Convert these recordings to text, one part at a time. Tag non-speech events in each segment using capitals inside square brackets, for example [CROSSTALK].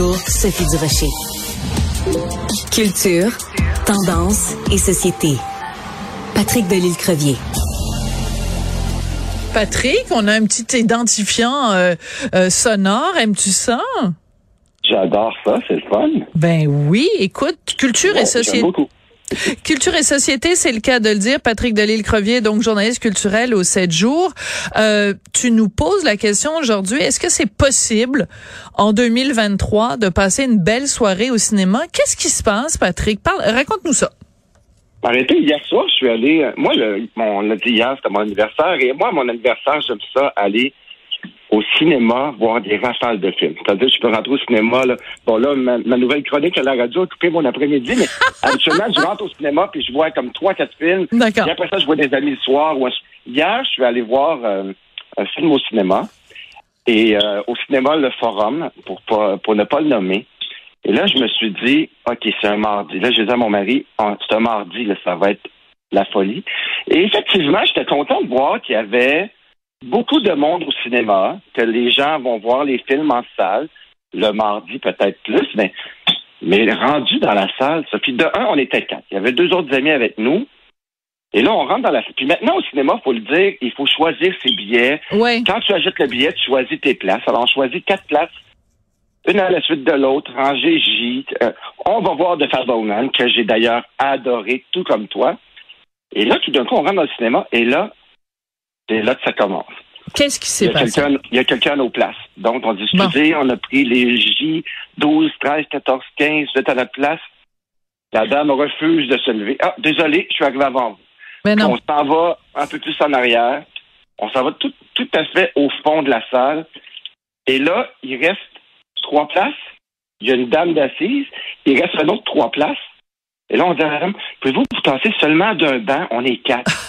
Sophie Durocher. Culture, tendance et société. Patrick Delisle-Crevier. Patrick, on a un petit identifiant euh, euh, sonore. Aimes-tu ça? J'adore ça, c'est le fun. Ben oui, écoute, culture et société. Culture et société, c'est le cas de le dire. Patrick Delisle-Crevier, donc journaliste culturel au 7 jours. Euh, tu nous poses la question aujourd'hui, est-ce que c'est possible en 2023 de passer une belle soirée au cinéma? Qu'est-ce qui se passe, Patrick? Parle, raconte-nous ça. Arrêtez, hier soir, je suis allé. euh, Moi, le, mon, on l'a dit hier, c'était mon anniversaire. Et moi, mon anniversaire, j'aime ça aller au cinéma voir des rafales de films. C'est-à-dire, je peux rentrer au cinéma. Là. Bon, là, ma, ma nouvelle chronique à la radio a coupé mon après-midi, mais [LAUGHS] habituellement, je rentre au cinéma puis je vois comme trois, quatre films. D'accord. Puis après ça, je vois des amis le soir. Ou un- Hier, je suis allé voir euh, un film au cinéma. Et euh, au cinéma, le Forum, pour, pas, pour ne pas le nommer. Et là, je me suis dit, OK, c'est un mardi. Là, je disais à mon mari, Ah, c'est un mardi, là, ça va être la folie. Et effectivement, j'étais content de voir qu'il y avait beaucoup de monde au cinéma, que les gens vont voir les films en salle, le mardi peut-être plus, mais, mais rendu dans la salle, ça. Puis de un, on était quatre. Il y avait deux autres amis avec nous. Et là, on rentre dans la salle. Puis maintenant, au cinéma, faut le dire, il faut choisir ses billets. Ouais. Quand tu achètes le billet, tu choisis tes places. Alors, on choisit quatre places, une à la suite de l'autre, rangée J. Euh, on va voir The Fableman, que j'ai d'ailleurs adoré, tout comme toi. Et là, tout d'un coup, on rentre dans le cinéma, et là, c'est là que ça commence. Qu'est-ce qui s'est passé? il y a quelqu'un à nos places. Donc, on Bon. excusez, on a pris les J 12, 13, 14, 15, vous êtes à la place. La dame refuse de se lever. Ah, désolé, je suis arrivé avant vous. Mais On non. s'en va un peu plus en arrière. On s'en va tout, tout à fait au fond de la salle. Et là, il reste trois places. Il y a une dame d'assise. Il reste un autre trois places. Et là, on dit à la dame, pouvez-vous vous tasser seulement d'un banc? On est quatre. [LAUGHS]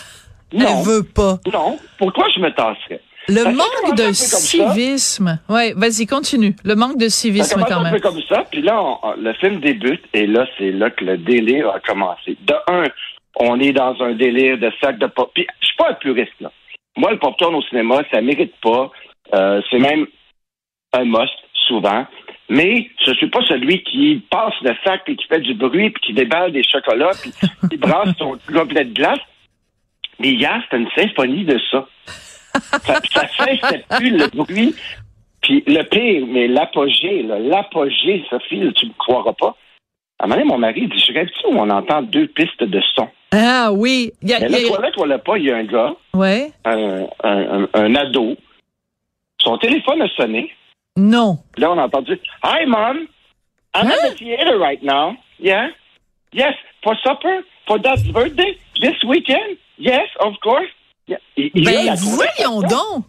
non, Elle veut pas. non. Pourquoi je me tasserais? Le Ça manque de civisme. Ouais, vas-y, continue. Le manque de Ça civisme quand un même. peu comme ça, puis là, on- le film débute, et là, c'est là que le délire a commencé. De un, on est dans un délire de sac de pop. Puis, je suis pas un puriste, là. Moi, le popcorn au cinéma, ça mérite pas. Euh, c'est même un must, souvent. Mais je suis pas celui qui passe le sac, puis qui fait du bruit, puis qui déballe des chocolats, puis qui brasse son [LAUGHS] gobelet de glace. Mais hier, c'était une symphonie de ça. [LAUGHS] Ça, ça cessait plus le bruit. Puis le pire, mais l'apogée, là, l'apogée, Sophie, là, tu me croiras pas. À un moment donné, mon mari dit, je rêve-tu où on entend deux pistes de son? Ah oui. Il y a- Mais là, y a- toilette, voilà pas, il y a un gars, Ouais. un, un, un- un ado. Son téléphone a sonné. Non. Puis là, on a entendu, Hi, Mom. I'm Hein? at the theater right now. Yeah? Yes. For supper? For Dad's birthday? This weekend? Yes, of course. Et- et là, Ben la voyons donc.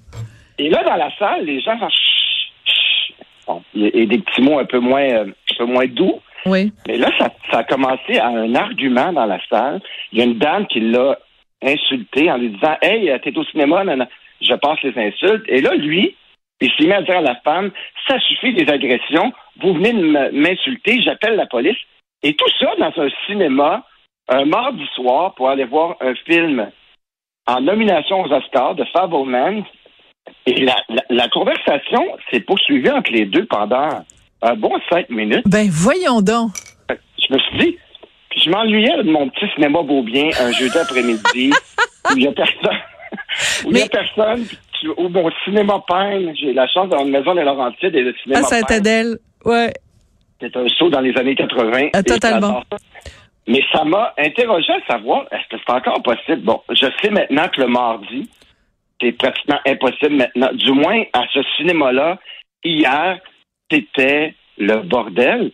Et là, dans la salle, les gens font chut, chut. Bon, il y a- et des petits mots un peu moins, euh, un peu moins doux. Oui. Mais là, ça, ça a commencé à un argument dans la salle. Il y a une dame qui l'a insulté en lui disant Hey, euh, t'es au cinéma, non. je passe les insultes. Et là, lui, il s'est mis à dire à la femme Ça suffit des agressions, vous venez de m'insulter, j'appelle la police. Et tout ça dans un cinéma, un mardi soir, pour aller voir un film en nomination aux Oscars de Fableman. Et la, la, la conversation s'est poursuivie entre les deux pendant un bon cinq minutes. Ben voyons donc. Je me suis dit, puis je m'ennuyais de mon petit cinéma Beaubien un jeudi après-midi [LAUGHS] où il y a personne. Où il y a Mais- personne, où mon cinéma peine, j'ai la chance d'avoir une maison de Laurentides et le cinéma À peine. Saint-Adèle. Ouais. C'est un saut dans les années 80. Ah, totalement. Mais ça m'a interrogé à savoir, est-ce que c'est encore possible? Bon, je sais maintenant que le mardi, c'est pratiquement impossible maintenant. Du moins, à ce cinéma-là, hier, c'était le bordel.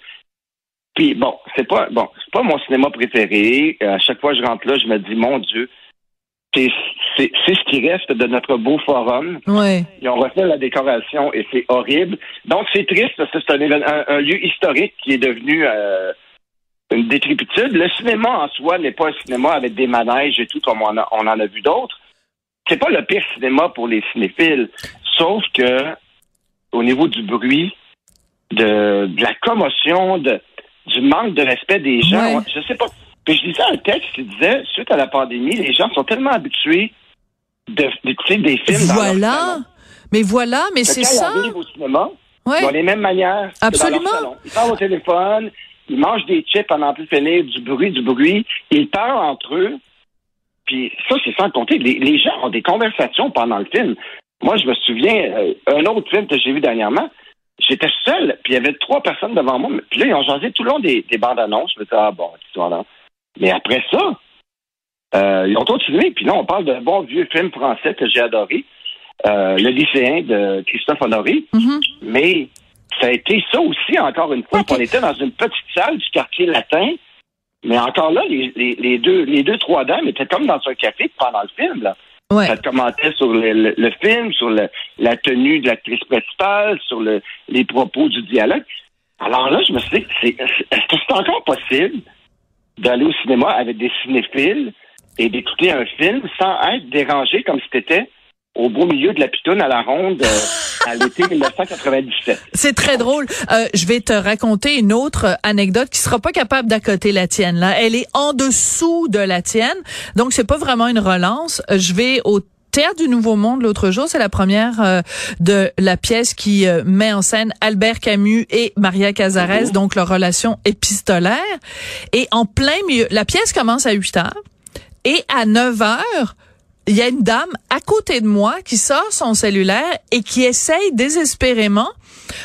Puis bon, c'est pas bon, c'est pas mon cinéma préféré. Euh, À chaque fois que je rentre là, je me dis, mon Dieu, c'est ce qui reste de notre beau forum. Ouais. Ils ont refait la décoration et c'est horrible. Donc, c'est triste parce que c'est un- un lieu historique qui est devenu euh, une décrépitude. Le cinéma en soi n'est pas un cinéma avec des manèges et tout comme on, a- on en a vu d'autres. C'est pas le pire cinéma pour les cinéphiles. Sauf que, au niveau du bruit, de, de la commotion, de, du manque de respect des gens, Ouais. je sais pas. Puis je lisais un texte qui disait, suite à la pandémie, les gens sont tellement habitués de- d'écouter des films dans leur Voilà. salon. Mais voilà, mais c'est ça. ils au cinéma, Ouais. Ont les mêmes manières. que dans leur Absolument. salon. Ils parlent au téléphone, ils mangent des chips pendant plus finir, du bruit, du bruit. Ils parlent entre eux. Puis ça, c'est sans compter. Les, les gens ont des conversations pendant le film. Moi, je me souviens, euh, un autre film que j'ai vu dernièrement, j'étais seul, puis il y avait trois personnes devant moi. Puis là, ils ont jasé tout le long des, des bandes annonces. Je me disais, ah bon, cette histoire-là. Mais après ça, euh, ils ont continué. Puis là, on parle d'un bon vieux film français que j'ai adoré, euh, Le lycéen de Christophe Honoré. Mhm. Mais ça a été ça aussi, encore une fois. Ok. On était dans une petite salle du quartier latin. Mais encore là, les, les, les deux, les deux, trois dames étaient comme dans un café pendant le film. Là. Ouais. Ça commentait sur le, le- le film, sur le- la tenue de l'actrice principale, sur le, les propos du dialogue. Alors là, je me suis dit, est-ce que c'est encore possible d'aller au cinéma avec des cinéphiles et d'écouter un film sans être dérangé comme si c'était au beau milieu de la pitoune à la ronde euh, [LAUGHS] à l'été 1997. C'est très drôle. Euh, je vais te raconter une autre anecdote qui sera pas capable d'accoter la tienne. Là, elle est en dessous de la tienne, donc c'est pas vraiment une relance. Euh, Je vais au Théâtre du Nouveau Monde l'autre jour, c'est la première euh, de la pièce qui euh, met en scène Albert Camus et Maria Cazares, donc leur relation épistolaire. Et en plein milieu, la pièce commence à 8 heures et à 9 heures, il y a une dame à côté de moi qui sort son cellulaire et qui essaye désespérément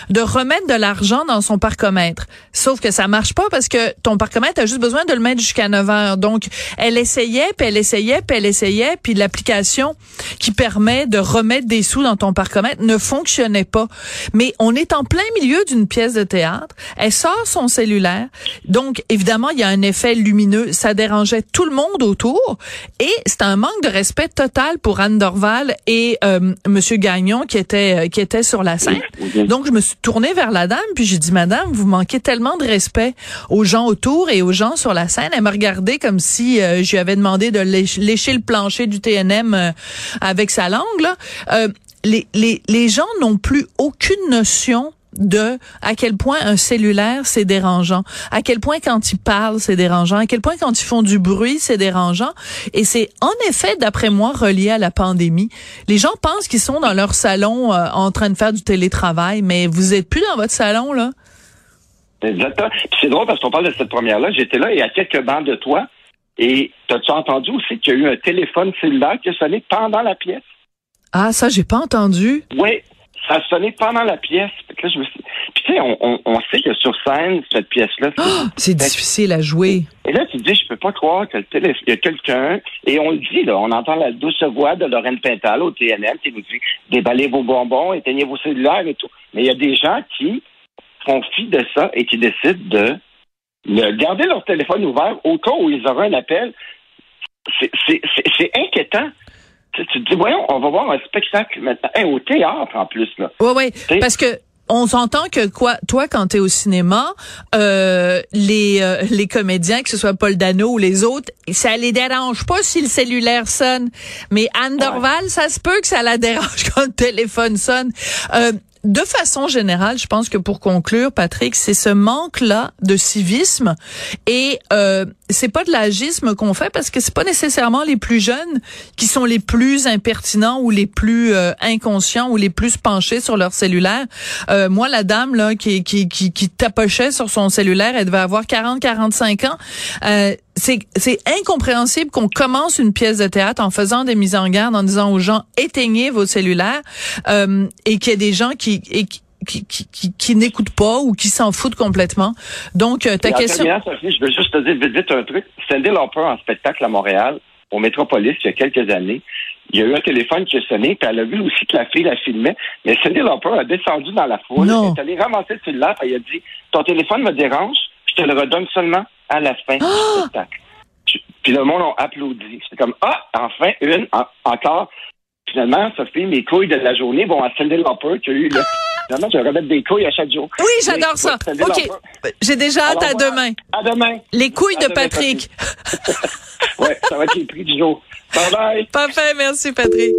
de remettre de l'argent dans son parcomètre. Sauf que ça marche pas parce que ton parcomètre a juste besoin de le mettre jusqu'à 9 heures. Donc, elle essayait, puis elle essayait, puis elle essayait, puis l'application qui permet de remettre des sous dans ton parcomètre ne fonctionnait pas. Mais on est en plein milieu d'une pièce de théâtre. Elle sort son cellulaire. Donc, évidemment, il y a un effet lumineux. Ça dérangeait tout le monde autour. Et c'est un manque de respect total pour Anne Dorval et euh, Monsieur Gagnon qui était, qui était sur la scène. Donc, je me suis tournée vers la dame, puis j'ai dit, Madame, vous manquez tellement de respect aux gens autour et aux gens sur la scène. Elle m'a regardé comme si euh, je lui avais demandé de lécher le plancher du TNM euh, avec sa langue. Là. Euh, les, les, les gens n'ont plus aucune notion de à quel point un cellulaire c'est dérangeant, à quel point quand ils parlent c'est dérangeant, à quel point quand ils font du bruit c'est dérangeant et c'est en effet d'après moi relié à la pandémie. Les gens pensent qu'ils sont dans leur salon euh, en train de faire du télétravail mais vous êtes plus dans votre salon là. Exactement. C'est drôle parce qu'on parle de cette première-là. J'étais là et à quelques bancs de toi. Et as-tu entendu aussi qu'il y a eu un téléphone cellulaire qui a sonné pendant la pièce? Ah ça j'ai pas entendu. Oui, ça a sonné pendant la pièce. Fait que là, je me suis... Puis tu sais, on, on, on sait que sur scène, cette pièce-là, c'est- Ah, c'est difficile à jouer. Et là, tu te dis, je peux pas croire que le télé... il y a quelqu'un, et on le dit, là, on entend la douce voix de Lorraine Pintal au TNM qui nous dit, déballez vos bonbons, éteignez vos cellulaires et tout. Mais il y a des gens qui font fi de ça et qui décident de le- garder leur téléphone ouvert au cas où ils auraient un appel. C'est- C'est c'est- c'est inquiétant. Tu, tu te dis, voyons, on va voir un spectacle maintenant. Hey, au théâtre, en plus, là. Ouais, ouais. T'sais- Parce que on s'entend que quoi, toi, quand t'es au cinéma, euh, les euh, les comédiens, que ce soit Paul Dano ou les autres, ça les dérange pas si le cellulaire sonne. Mais Anne Dorval, ça se peut que ça la dérange [LAUGHS] quand le téléphone sonne. Euh, de façon générale, je pense que pour conclure, Patrick, c'est ce manque-là de civisme et euh, c'est pas de l'agisme qu'on fait parce que c'est pas nécessairement les plus jeunes qui sont les plus impertinents ou les plus euh, inconscients ou les plus penchés sur leur cellulaire. Euh, moi, la dame là qui qui qui, qui tapochait sur son cellulaire, elle devait avoir 40-45 ans. Euh, c'est incompréhensible qu'on commence une pièce de théâtre en faisant des mises en garde en disant aux gens éteignez vos cellulaires euh, et qu'il y a des gens qui et qui qui, qui, n'écoutent pas ou qui s'en foutent complètement. Donc, euh, ta en question... Sophie, je veux juste te dire vite, vite un truc. Cindy Lauper en spectacle à Montréal, au Métropolis, il y a quelques années. Il y a eu un téléphone qui a sonné, puis elle a vu aussi que la fille la filmait. Mais Cindy Lauper a descendu dans la foule. Non. Elle est allée ramasser le cellulaire, puis elle a dit Ton téléphone me dérange, je te le redonne seulement à la fin du spectacle. Puis- Puis le monde a applaudi. C'était comme Ah, enfin, une, en- encore. Finalement, Sophie, mes couilles de la journée vont à Cindy Lauper qui a eu le. Finalement, je vais remettre des couilles à chaque jour. Oui, j'adore ça. OK. J'ai déjà hâte Alors, à voilà. demain. À demain. Les couilles À de demain, Patrick. [LAUGHS] Ouais, ça va être les prix du jour. Bye bye. Parfait. Merci, Patrick.